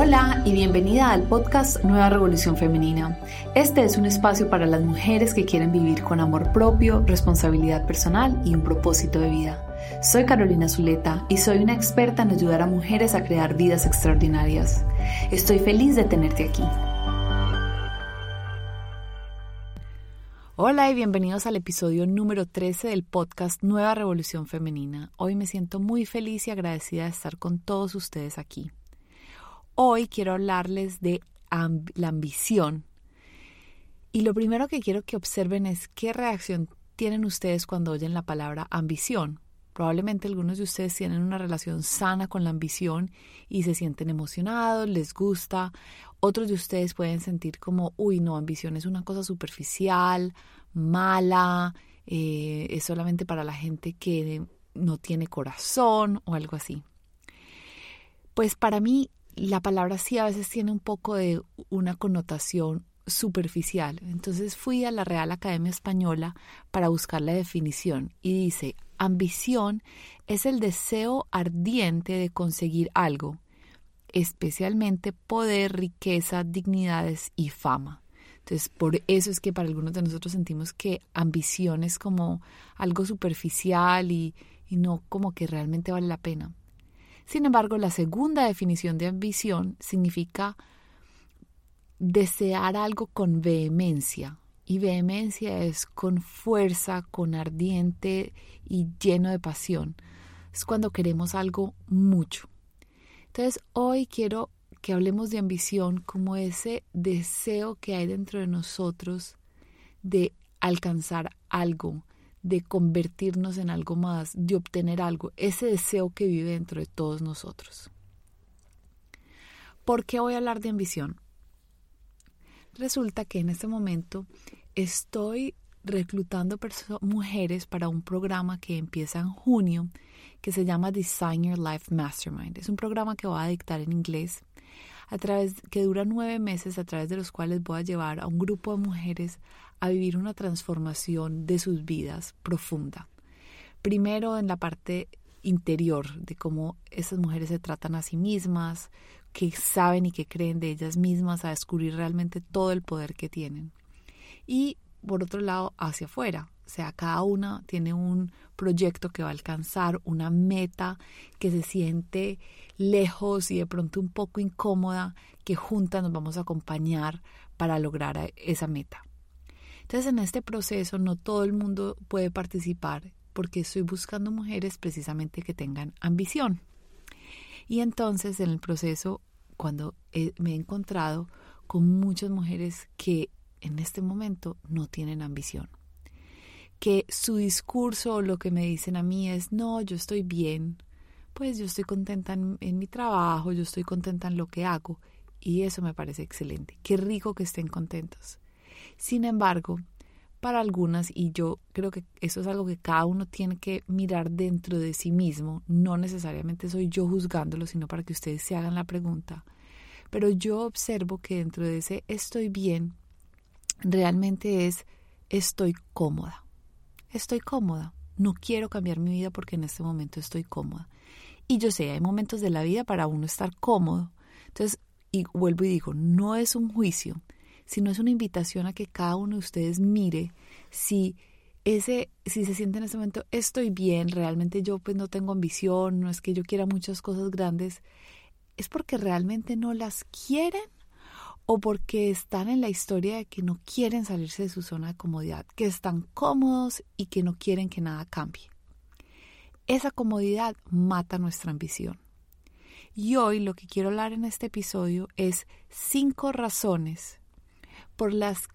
Hola y bienvenida al podcast Nueva Revolución Femenina. Este es un espacio para las mujeres que quieren vivir con amor propio, responsabilidad personal y un propósito de vida. Soy Carolina Zuleta y soy una experta en ayudar a mujeres a crear vidas extraordinarias. Estoy feliz de tenerte aquí. Hola y bienvenidos al episodio número 13 del podcast Nueva Revolución Femenina. Hoy me siento muy feliz y agradecida de estar con todos ustedes aquí. Hoy quiero hablarles de la ambición. Y lo primero que quiero que observen es qué reacción tienen ustedes cuando oyen la palabra ambición. Probablemente algunos de ustedes tienen una relación sana con la ambición y se sienten emocionados, les gusta. Otros de ustedes pueden sentir como, uy, no, ambición es una cosa superficial, mala, eh, es solamente para la gente que no tiene corazón o algo así. Pues para mí la palabra sí a veces tiene un poco de una connotación superficial. Entonces fui a la Real Academia Española para buscar la definición y dice, ambición es el deseo ardiente de conseguir algo, especialmente poder, riqueza, dignidades y fama. Entonces, por eso es que para algunos de nosotros sentimos que ambición es como algo superficial y, y no como que realmente vale la pena. Sin embargo, la segunda definición de ambición significa desear algo con vehemencia. Y vehemencia es con fuerza, con ardiente y lleno de pasión. Es cuando queremos algo mucho. Entonces, hoy quiero que hablemos de ambición como ese deseo que hay dentro de nosotros de alcanzar algo, de convertirnos en algo más, de obtener algo, ese deseo que vive dentro de todos nosotros. ¿Por qué voy a hablar de ambición? Resulta que en este momento estoy reclutando mujeres para un programa que empieza en junio que se llama Design Your Life Mastermind. Es un programa que voy a dictar en inglés que dura nueve meses a través de los cuales voy a llevar a un grupo de mujeres a vivir una transformación de sus vidas profunda. Primero en la parte interior de cómo esas mujeres se tratan a sí mismas, que saben y que creen de ellas mismas, a descubrir realmente todo el poder que tienen. Y por otro lado, hacia afuera, o sea, cada una tiene un proyecto que va a alcanzar, una meta que se siente lejos y de pronto un poco incómoda, que juntas nos vamos a acompañar para lograr esa meta. Entonces, en este proceso no todo el mundo puede participar porque estoy buscando mujeres precisamente que tengan ambición. Y entonces, en el proceso, cuando me he encontrado con muchas mujeres que en este momento no tienen ambición, que su discurso o lo que me dicen a mí es, no, yo estoy bien, pues yo estoy contenta en, en, mi trabajo, yo estoy contenta en lo que hago y eso me parece excelente. Qué rico que estén contentos. Sin embargo, para algunas, y yo creo que eso es algo que cada uno tiene que mirar dentro de sí mismo, no necesariamente soy yo juzgándolo, sino para que ustedes se hagan la pregunta, pero yo observo que dentro de ese estoy bien, realmente es estoy cómoda. Estoy cómoda. No quiero cambiar mi vida porque en este momento estoy cómoda. Y yo sé, hay momentos de la vida para uno estar cómodo. Entonces, y vuelvo y digo, no es un juicio, sino es una invitación a que cada uno de ustedes mire si ese, si se siente en ese momento, estoy bien, realmente yo pues no tengo ambición, no es que yo quiera muchas cosas grandes, es porque realmente no las quieren o porque están en la historia de que no quieren salirse de su zona de comodidad, que están cómodos y que no quieren que nada cambie. Esa comodidad mata nuestra ambición. Y hoy lo que quiero hablar en este episodio es cinco razones por las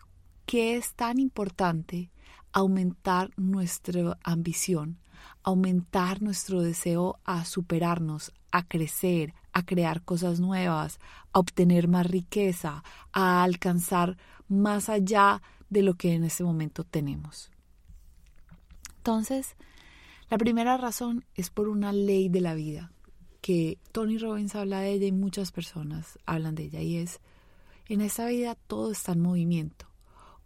que es tan importante aumentar nuestra ambición, aumentar nuestro deseo a superarnos, a crecer, a crear cosas nuevas, a obtener más riqueza, a alcanzar más allá de lo que en este momento tenemos. Entonces, la primera razón es por una ley de la vida, que Tony Robbins habla de ella y muchas personas hablan de ella, y es en esta vida todo está en movimiento.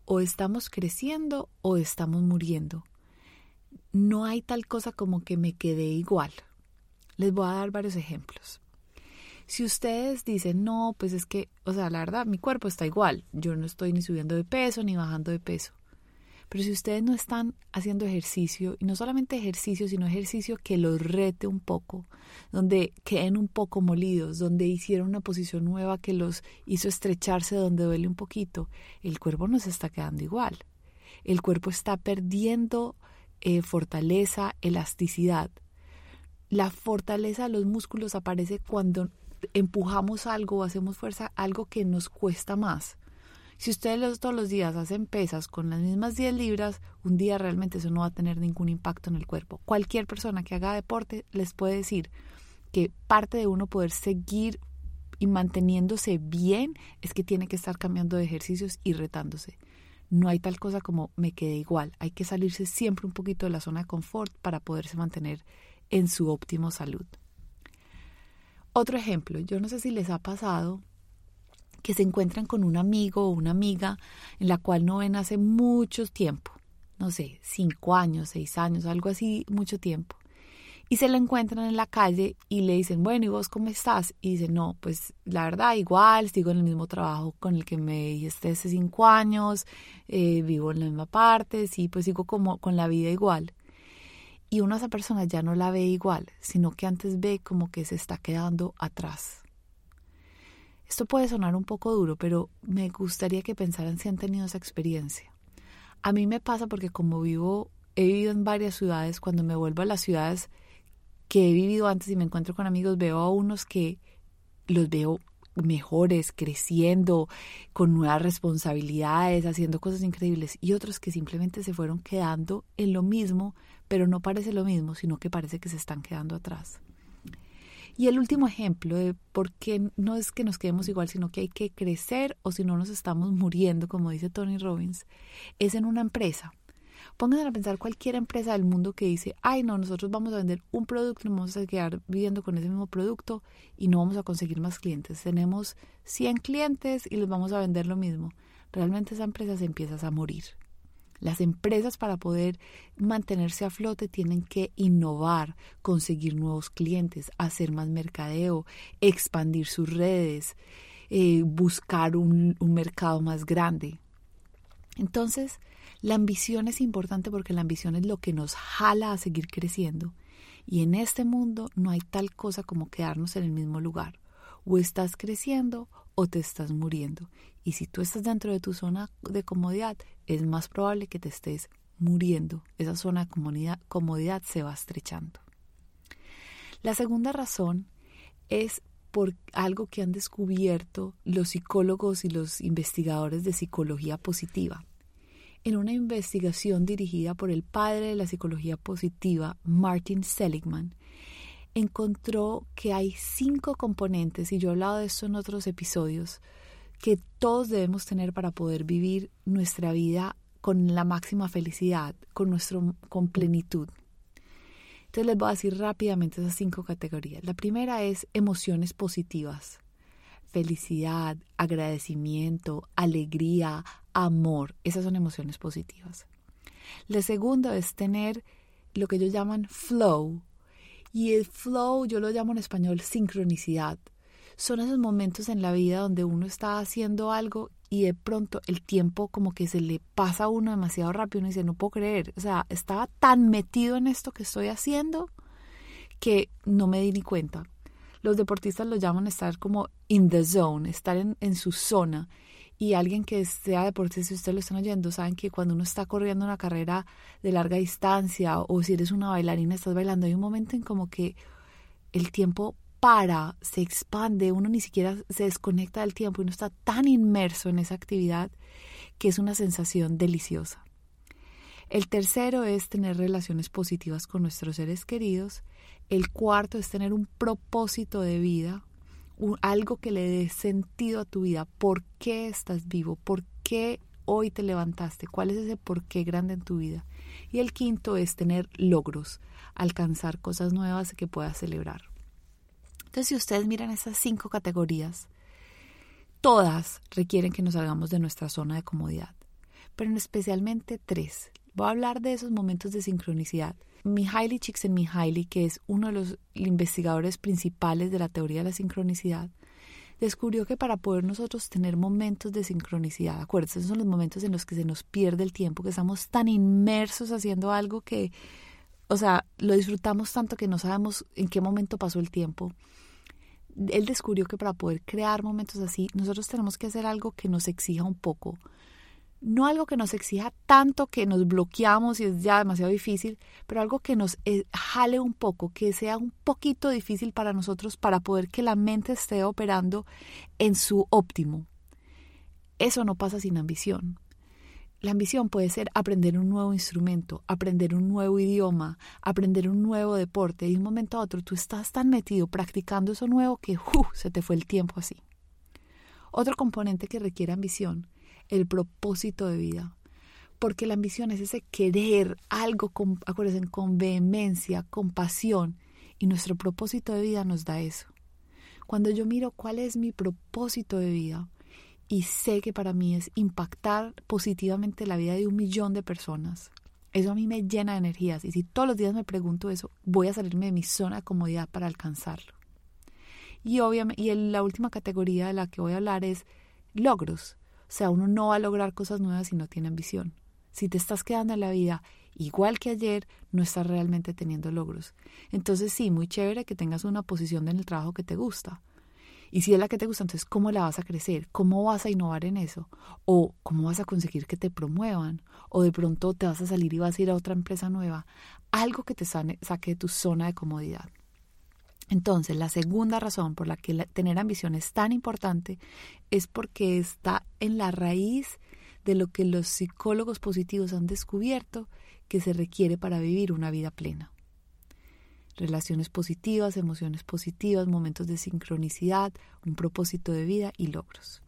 O estamos creciendo o estamos muriendo. No hay tal cosa como que me quedé igual. Les voy a dar varios ejemplos. Si ustedes dicen, no, pues es que, o sea, la verdad, mi cuerpo está igual, yo no estoy ni subiendo de peso ni bajando de peso. Pero si ustedes no están haciendo ejercicio, y no solamente ejercicio, sino ejercicio que los rete un poco, donde queden un poco molidos, donde hicieron una posición nueva que los hizo estrecharse donde duele un poquito, el cuerpo no se está quedando igual. El cuerpo está perdiendo eh, fortaleza, elasticidad. La fortaleza de los músculos aparece cuando empujamos algo o hacemos fuerza, algo que nos cuesta más. Si ustedes todos los días hacen pesas con las mismas 10 libras, un día realmente eso no va a tener ningún impacto en el cuerpo. Cualquier persona que haga deporte les puede decir que parte de uno poder seguir y manteniéndose bien es que tiene que estar cambiando de ejercicios y retándose. No hay tal cosa como me quedé igual. Hay que salirse siempre un poquito de la zona de confort para poderse mantener en su óptimo salud. Otro ejemplo, yo no sé si les ha pasado que se encuentran con un amigo o una amiga en la cual no ven hace mucho tiempo, no sé, cinco años, seis años, algo así, mucho tiempo. Y se la encuentran en la calle y le dicen, bueno, ¿y vos cómo estás? Y dice, no, pues la verdad, igual, sigo en el mismo trabajo con el que me dijiste hace cinco años, eh, vivo en la misma parte, sí, pues sigo como con la vida igual. Y uno a esa persona ya no la ve igual, sino que antes ve como que se está quedando atrás. Esto puede sonar un poco duro, pero me gustaría que pensaran si han tenido esa experiencia. A mí me pasa porque como vivo, he vivido en varias ciudades, cuando me vuelvo a las ciudades que he vivido antes y me encuentro con amigos, veo a unos que los veo mejores, creciendo, con nuevas responsabilidades, haciendo cosas increíbles, y otros que simplemente se fueron quedando en lo mismo, pero no parece lo mismo, sino que parece que se están quedando atrás. Y el último ejemplo de por qué no es que nos quedemos igual, sino que hay que crecer o si no nos estamos muriendo, como dice Tony Robbins, es en una empresa. Pónganse a pensar cualquier empresa del mundo que dice, ay no, nosotros vamos a vender un producto nos vamos a quedar viviendo con ese mismo producto y no vamos a conseguir más clientes. Tenemos 100 clientes y les vamos a vender lo mismo. Realmente esa empresa se empieza a morir. Las empresas para poder mantenerse a flote tienen que innovar, conseguir nuevos clientes, hacer más mercadeo, expandir sus redes, eh, buscar un, un mercado más grande. Entonces, la ambición es importante porque la ambición es lo que nos jala a seguir creciendo. Y en este mundo no hay tal cosa como quedarnos en el mismo lugar. O estás creciendo o te estás muriendo. Y si tú estás dentro de tu zona de comodidad, es más probable que te estés muriendo. Esa zona de comodidad, comodidad se va estrechando. La segunda razón es por algo que han descubierto los psicólogos y los investigadores de psicología positiva. En una investigación dirigida por el padre de la psicología positiva, Martin Seligman, encontró que hay cinco componentes, y yo he hablado de esto en otros episodios, que todos debemos tener para poder vivir nuestra vida con la máxima felicidad, con, nuestro, con plenitud. Entonces les voy a decir rápidamente esas cinco categorías. La primera es emociones positivas. Felicidad, agradecimiento, alegría, amor. Esas son emociones positivas. La segunda es tener lo que ellos llaman flow. Y el flow yo lo llamo en español sincronicidad son esos momentos en la vida donde uno está haciendo algo y de pronto el tiempo como que se le pasa a uno demasiado rápido, uno dice, no puedo creer, o sea, estaba tan metido en esto que estoy haciendo que no me di ni cuenta. Los deportistas lo llaman estar como in the zone, estar en, en su zona. Y alguien que sea deportista, si ustedes lo están oyendo, saben que cuando uno está corriendo una carrera de larga distancia o si eres una bailarina, estás bailando, hay un momento en como que el tiempo para, se expande, uno ni siquiera se desconecta del tiempo uno está tan inmerso en esa actividad que es una sensación deliciosa. El tercero es tener relaciones positivas con nuestros seres queridos. El cuarto es tener un propósito de vida, algo que le dé sentido a tu vida. ¿Por qué estás vivo? ¿Por qué hoy te levantaste? ¿Cuál es ese por qué grande en tu vida? Y el quinto es tener logros, alcanzar cosas nuevas que puedas celebrar. Entonces, si ustedes miran esas cinco categorías, todas requieren que nos salgamos de nuestra zona de comodidad, pero en especialmente tres. Voy a hablar de esos momentos de sincronicidad. Mihaly Csikszentmihalyi, que es uno de los investigadores principales de la teoría de la sincronicidad, descubrió que para poder nosotros tener momentos de sincronicidad, acuérdense, esos son los momentos en los que se nos pierde el tiempo, que estamos tan inmersos haciendo algo que, o sea, lo disfrutamos tanto que no sabemos en qué momento pasó el tiempo. Él descubrió que para poder crear momentos así, nosotros tenemos que hacer algo que nos exija un poco, no algo que nos exija tanto que nos bloqueamos y es ya demasiado difícil, pero algo que nos eh, jale un poco, que sea un poquito difícil para nosotros para poder que la mente esté operando en su óptimo. Eso no pasa sin ambición. La ambición puede ser aprender un nuevo instrumento, aprender un nuevo idioma, aprender un nuevo deporte y de un momento a otro tú estás tan metido practicando eso nuevo que se te fue el tiempo así. Otro componente que requiere ambición el propósito de vida. Porque la ambición es ese querer algo, con, acuérdense, con vehemencia, con pasión. Y nuestro propósito de vida nos da eso. Cuando yo miro cuál es mi propósito de vida y sé que para mí es impactar positivamente la vida de un millón de personas, eso a mí me llena de energías. Y si todos los días me pregunto eso, voy a salirme de mi zona de comodidad para alcanzarlo. Y obviamente, y la última categoría de la que voy a hablar es logros. Sea, uno no va a lograr cosas nuevas si no tiene ambición. Si te estás quedando en la vida igual que ayer, no estás realmente teniendo logros. Entonces sí, muy chévere que tengas una posición en el trabajo que te gusta. Y si es la que te gusta, entonces ¿cómo la vas a crecer? ¿Cómo vas a innovar en eso? ¿O cómo vas a conseguir que te promuevan? ¿O de pronto te vas a salir y vas a ir a otra empresa nueva? Algo que te saque de tu zona de comodidad. Entonces, la segunda razón por la que tener ambición es tan importante es porque está en la raíz de lo que los psicólogos positivos han descubierto que se requiere para vivir una vida plena. Relaciones positivas, emociones positivas, momentos de sincronicidad, un propósito de vida y logros.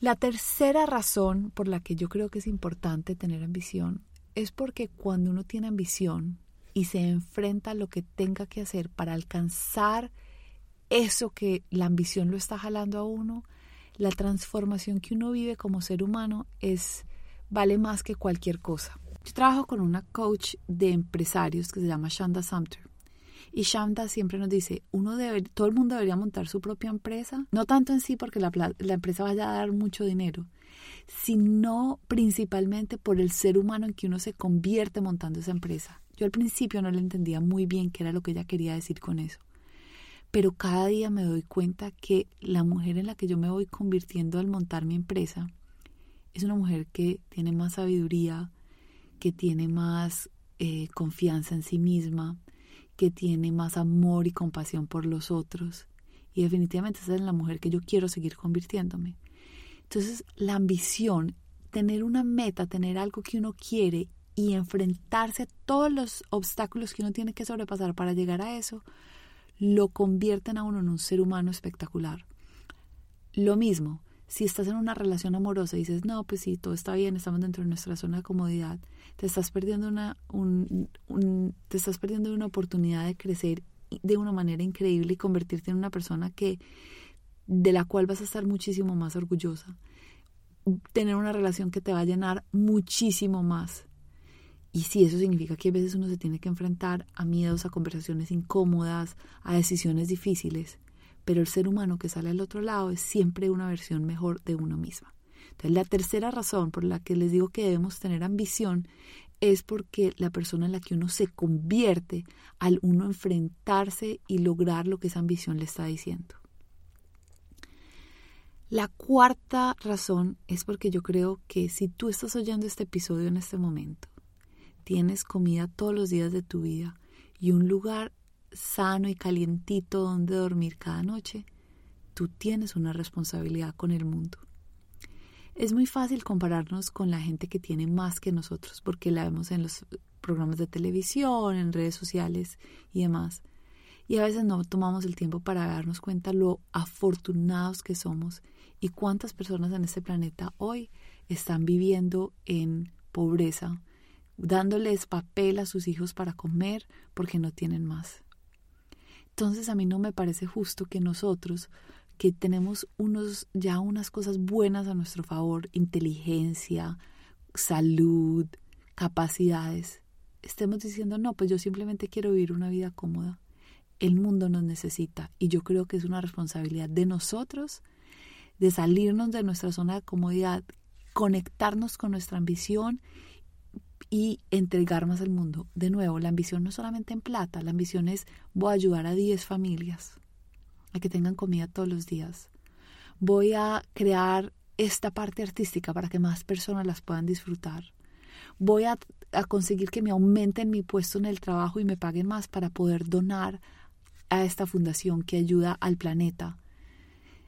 La tercera razón por la que yo creo que es importante tener ambición es porque cuando uno tiene ambición, y se enfrenta a lo que tenga que hacer para alcanzar eso que la ambición lo está jalando a uno, la transformación que uno vive como ser humano es vale más que cualquier cosa. Yo trabajo con una coach de empresarios que se llama Shanda Sumter. Y Shanda siempre nos dice, uno debe, todo el mundo debería montar su propia empresa, no tanto en sí porque la, la empresa vaya a dar mucho dinero, sino principalmente por el ser humano en que uno se convierte montando esa empresa. Yo al principio no le entendía muy bien qué era lo que ella quería decir con eso. Pero cada día me doy cuenta que la mujer en la que yo me voy convirtiendo al montar mi empresa es una mujer que tiene más sabiduría, que tiene más eh, confianza en sí misma, que tiene más amor y compasión por los otros. Y definitivamente esa es la mujer que yo quiero seguir convirtiéndome. Entonces, la ambición, tener una meta, tener algo que uno quiere y enfrentarse a todos los obstáculos que uno tiene que sobrepasar para llegar a eso, lo convierten a uno en un ser humano espectacular. Lo mismo, si estás en una relación amorosa y dices, no, pues sí, todo está bien, estamos dentro de nuestra zona de comodidad, te estás perdiendo una, un, te estás perdiendo una oportunidad de crecer de una manera increíble y convertirte en una persona que de la cual vas a estar muchísimo más orgullosa. Tener una relación que te va a llenar muchísimo más y sí, eso significa que a veces uno se tiene que enfrentar a miedos, a conversaciones incómodas, a decisiones difíciles, pero el ser humano que sale al otro lado es siempre una versión mejor de uno misma. Entonces, la tercera razón por la que les digo que debemos tener ambición es porque la persona en la que uno se convierte al uno enfrentarse y lograr lo que esa ambición le está diciendo. La cuarta razón es porque yo creo que si tú estás oyendo este episodio en este momento tienes comida todos los días de tu vida y un lugar sano y calientito donde dormir cada noche, tú tienes una responsabilidad con el mundo. Es muy fácil compararnos con la gente que tiene más que nosotros, porque la vemos en los programas de televisión, en redes sociales y demás. Y a veces no tomamos el tiempo para darnos cuenta lo afortunados que somos y cuántas personas en este planeta hoy están viviendo en pobreza, dándoles papel a sus hijos para comer porque no tienen más. Entonces a mí no me parece justo que nosotros, que tenemos unos, ya unas cosas buenas a nuestro favor, inteligencia, salud, capacidades, estemos diciendo, no, pues yo simplemente quiero vivir una vida cómoda. El mundo nos necesita y yo creo que es una responsabilidad de nosotros de salirnos de nuestra zona de comodidad, conectarnos con nuestra ambición y entregar más al mundo. De nuevo, la ambición no es solamente en plata, la ambición es voy a ayudar a 10 familias a que tengan comida todos los días. Voy a crear esta parte artística para que más personas las puedan disfrutar. Voy a, conseguir que me aumenten mi puesto en el trabajo y me paguen más para poder donar a esta fundación que ayuda al planeta.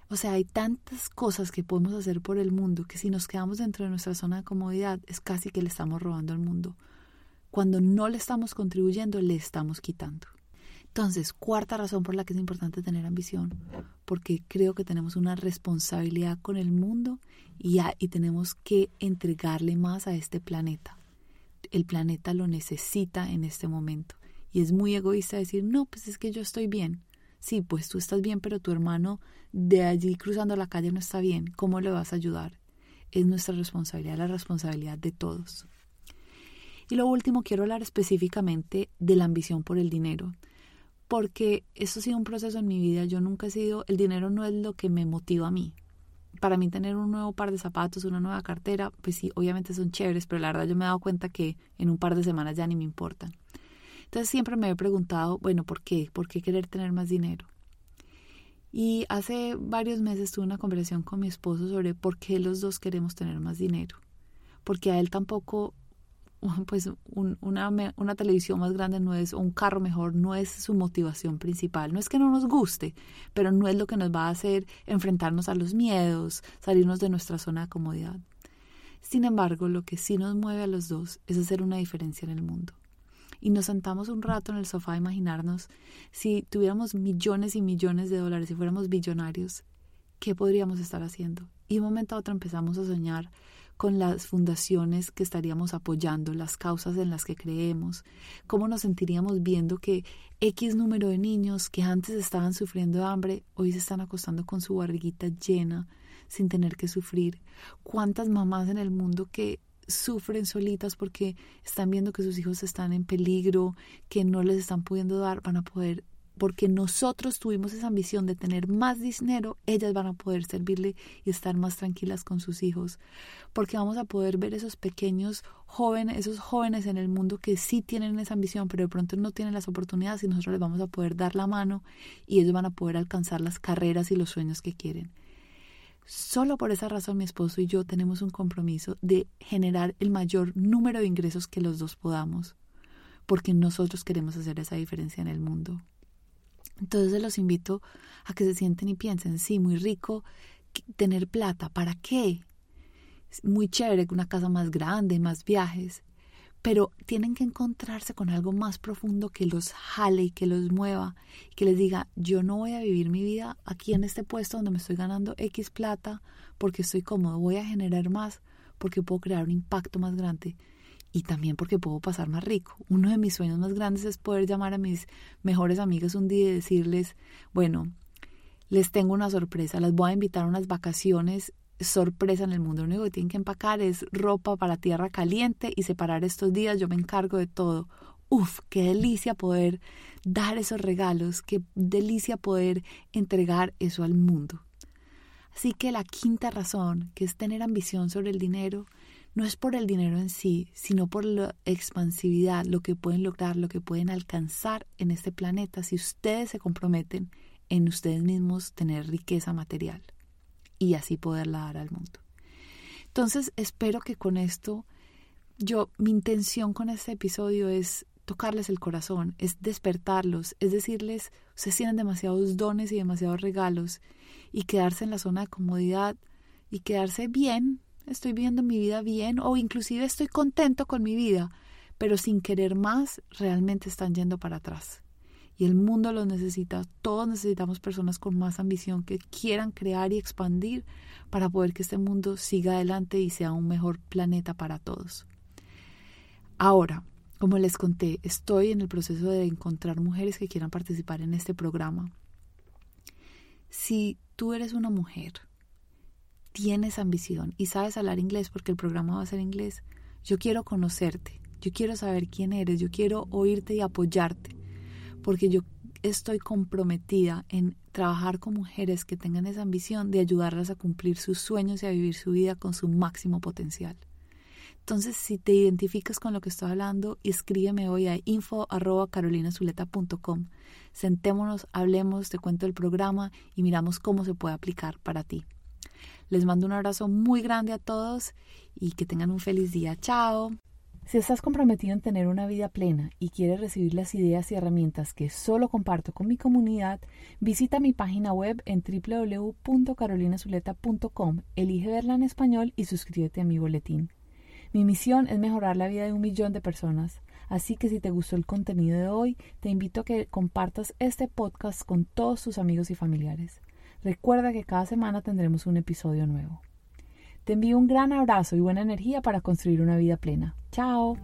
O sea, hay tantas cosas que podemos hacer por el mundo que si nos quedamos dentro de nuestra zona de comodidad es casi que le estamos robando al mundo. Cuando no le estamos contribuyendo, le estamos quitando. Entonces, cuarta razón por la que es importante tener ambición, porque creo que tenemos una responsabilidad con el mundo y, y tenemos que entregarle más a este planeta. El planeta lo necesita en este momento. Y es muy egoísta decir, no, pues es que yo estoy bien. Sí, pues tú estás bien, pero tu hermano de allí cruzando la calle no está bien. ¿Cómo le vas a ayudar? Es nuestra responsabilidad, la responsabilidad de todos. Y lo último, quiero hablar específicamente de la ambición por el dinero porque eso ha sido un proceso en mi vida. Yo nunca he sido, el dinero no es lo que me motiva a mí. Para mí tener un nuevo par de zapatos, una nueva cartera, pues sí, obviamente son chéveres, pero la verdad yo me he dado cuenta que en un par de semanas ya ni me importan. Siempre me he preguntado, bueno, ¿por qué? ¿Por qué querer tener más dinero? Y hace varios meses tuve una conversación con mi esposo sobre por qué los dos queremos tener más dinero. Porque a él tampoco pues una, una, televisión más grande no es, un carro mejor no es su motivación principal. No es que no nos guste, pero no es lo que nos va a hacer enfrentarnos a los miedos, salirnos de nuestra zona de comodidad. Sin embargo, lo que sí nos mueve a los dos es hacer una diferencia en el mundo. Y nos sentamos un rato en el sofá a imaginarnos si tuviéramos millones y millones de dólares, si fuéramos billonarios, ¿qué podríamos estar haciendo? Y de un momento a otro empezamos a soñar con las fundaciones que estaríamos apoyando, las causas en las que creemos, cómo nos sentiríamos viendo que X número de niños que antes estaban sufriendo hambre, hoy se están acostando con su barriguita llena sin tener que sufrir, cuántas mamás en el mundo que sufren solitas porque están viendo que sus hijos están en peligro, que no les están pudiendo dar, van a poder porque nosotros tuvimos esa ambición de tener más dinero, ellas van a poder servirle y estar más tranquilas con sus hijos, porque vamos a poder ver esos pequeños jóvenes, esos jóvenes en el mundo que sí tienen esa ambición, pero de pronto no tienen las oportunidades y nosotros les vamos a poder dar la mano y ellos van a poder alcanzar las carreras y los sueños que quieren. Solo por esa razón mi esposo y yo tenemos un compromiso de generar el mayor número de ingresos que los dos podamos, porque nosotros queremos hacer esa diferencia en el mundo. Entonces los invito a que se sienten y piensen, sí, muy rico tener plata, ¿para qué? Muy chévere una casa más grande, más viajes, pero tienen que encontrarse con algo más profundo que los jale y que los mueva, que les diga, yo no voy a vivir mi vida aquí en este puesto donde me estoy ganando X plata porque estoy cómodo, voy a generar más porque puedo crear un impacto más grande y también porque puedo pasar más rico. Uno de mis sueños más grandes es poder llamar a mis mejores amigas un día y decirles, bueno, les tengo una sorpresa, las voy a invitar a unas vacaciones sorpresa en el mundo. Lo único que tienen que empacar es ropa para tierra caliente y separar estos días. Yo me encargo de todo. Uf, qué delicia poder dar esos regalos, qué delicia poder entregar eso al mundo. Así que la quinta razón, que es tener ambición sobre el dinero, no es por el dinero en sí, sino por la expansividad, lo que pueden lograr, lo que pueden alcanzar en este planeta si ustedes se comprometen en ustedes mismos tener riqueza material y así poderla dar al mundo. Entonces, espero que con esto yo mi intención con este episodio es tocarles el corazón, es despertarlos, es decirles, ustedes tienen demasiados dones y demasiados regalos y quedarse en la zona de comodidad y quedarse bien estoy viviendo mi vida bien o inclusive estoy contento con mi vida, pero sin querer más realmente están yendo para atrás. Y el mundo los necesita, todos necesitamos personas con más ambición que quieran crear y expandir para poder que este mundo siga adelante y sea un mejor planeta para todos. Ahora, como les conté, estoy en el proceso de encontrar mujeres que quieran participar en este programa. Si tú eres una mujer tienes ambición y sabes hablar inglés porque el programa va a ser inglés, yo quiero conocerte. Yo quiero saber quién eres, yo quiero oírte y apoyarte, porque yo estoy comprometida en trabajar con mujeres que tengan esa ambición de ayudarlas a cumplir sus sueños y a vivir su vida con su máximo potencial. Entonces, si te identificas con lo que estoy hablando, escríbeme hoy a info.carolinazuleta.com. Sentémonos, hablemos, te cuento el programa y miramos cómo se puede aplicar para ti. Les mando un abrazo muy grande a todos y que tengan un feliz día. Chao. Si estás comprometido en tener una vida plena y quieres recibir las ideas y herramientas que solo comparto con mi comunidad, visita mi página web en www.carolinazuleta.com, elige verla en español y suscríbete a mi boletín. Mi misión es mejorar la vida de un millón de personas, así que si te gustó el contenido de hoy, te invito a que compartas este podcast con todos tus amigos y familiares. Recuerda que cada semana tendremos un episodio nuevo. Te envío un gran abrazo y buena energía para construir una vida plena. Chao.